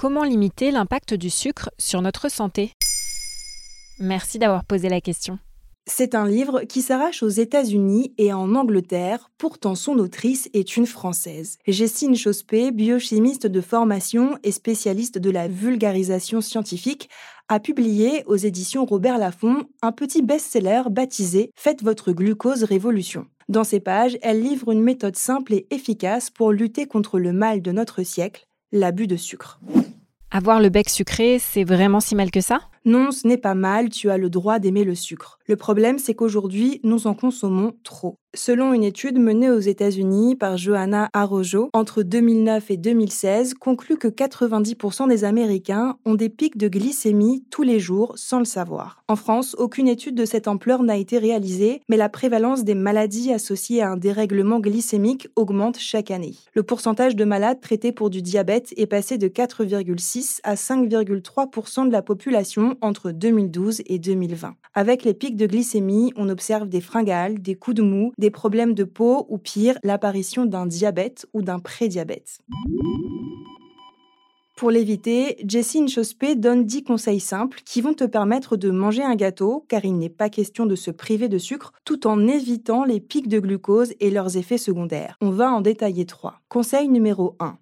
Comment limiter l'impact du sucre sur notre santé Merci d'avoir posé la question. C'est un livre qui s'arrache aux États-Unis et en Angleterre, pourtant son autrice est une Française. Jessine Chospé, biochimiste de formation et spécialiste de la vulgarisation scientifique, a publié aux éditions Robert Laffont un petit best-seller baptisé Faites votre glucose révolution. Dans ces pages, elle livre une méthode simple et efficace pour lutter contre le mal de notre siècle, l'abus de sucre. Avoir le bec sucré, c'est vraiment si mal que ça? Non, ce n'est pas mal, tu as le droit d'aimer le sucre. Le problème, c'est qu'aujourd'hui, nous en consommons trop. Selon une étude menée aux États-Unis par Johanna Arrojo entre 2009 et 2016, conclut que 90% des Américains ont des pics de glycémie tous les jours sans le savoir. En France, aucune étude de cette ampleur n'a été réalisée, mais la prévalence des maladies associées à un dérèglement glycémique augmente chaque année. Le pourcentage de malades traités pour du diabète est passé de 4,6 à 5,3% de la population entre 2012 et 2020. Avec les pics glycémie, on observe des fringales, des coups de mou, des problèmes de peau ou pire, l'apparition d'un diabète ou d'un prédiabète. Pour l'éviter, Jessine Chospé donne 10 conseils simples qui vont te permettre de manger un gâteau, car il n'est pas question de se priver de sucre, tout en évitant les pics de glucose et leurs effets secondaires. On va en détailler 3. Conseil numéro 1.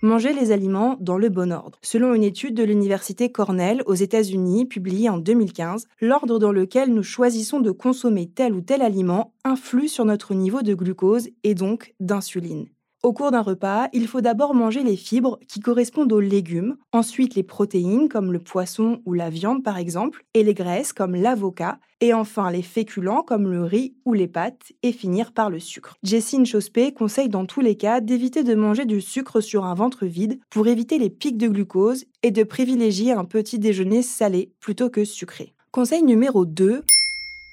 Manger les aliments dans le bon ordre. Selon une étude de l'université Cornell aux États-Unis publiée en 2015, l'ordre dans lequel nous choisissons de consommer tel ou tel aliment influe sur notre niveau de glucose et donc d'insuline. Au cours d'un repas, il faut d'abord manger les fibres qui correspondent aux légumes, ensuite les protéines comme le poisson ou la viande par exemple, et les graisses comme l'avocat, et enfin les féculents comme le riz ou les pâtes, et finir par le sucre. Jessine Chospé conseille dans tous les cas d'éviter de manger du sucre sur un ventre vide pour éviter les pics de glucose et de privilégier un petit déjeuner salé plutôt que sucré. Conseil numéro 2,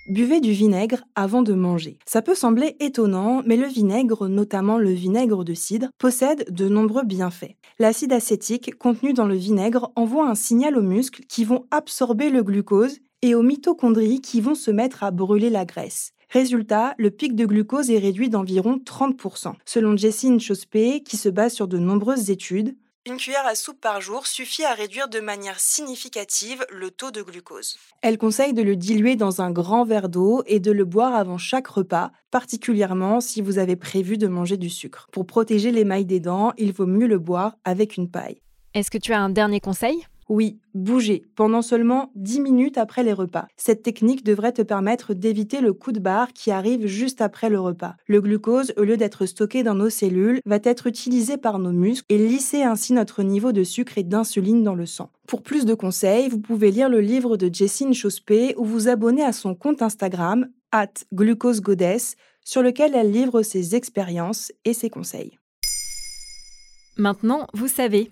Buvez du vinaigre avant de manger. Ça peut sembler étonnant, mais le vinaigre, notamment le vinaigre de cidre, possède de nombreux bienfaits. L'acide acétique contenu dans le vinaigre envoie un signal aux muscles qui vont absorber le glucose et aux mitochondries qui vont se mettre à brûler la graisse. Résultat, le pic de glucose est réduit d'environ 30%. Selon Jessine Chospé, qui se base sur de nombreuses études, une cuillère à soupe par jour suffit à réduire de manière significative le taux de glucose. Elle conseille de le diluer dans un grand verre d'eau et de le boire avant chaque repas, particulièrement si vous avez prévu de manger du sucre. Pour protéger l'émail des dents, il vaut mieux le boire avec une paille. Est-ce que tu as un dernier conseil? Oui, bouger pendant seulement 10 minutes après les repas. Cette technique devrait te permettre d'éviter le coup de barre qui arrive juste après le repas. Le glucose, au lieu d'être stocké dans nos cellules, va être utilisé par nos muscles et lisser ainsi notre niveau de sucre et d'insuline dans le sang. Pour plus de conseils, vous pouvez lire le livre de Jessine Chospé ou vous abonner à son compte Instagram, at glucosegoddess, sur lequel elle livre ses expériences et ses conseils. Maintenant, vous savez,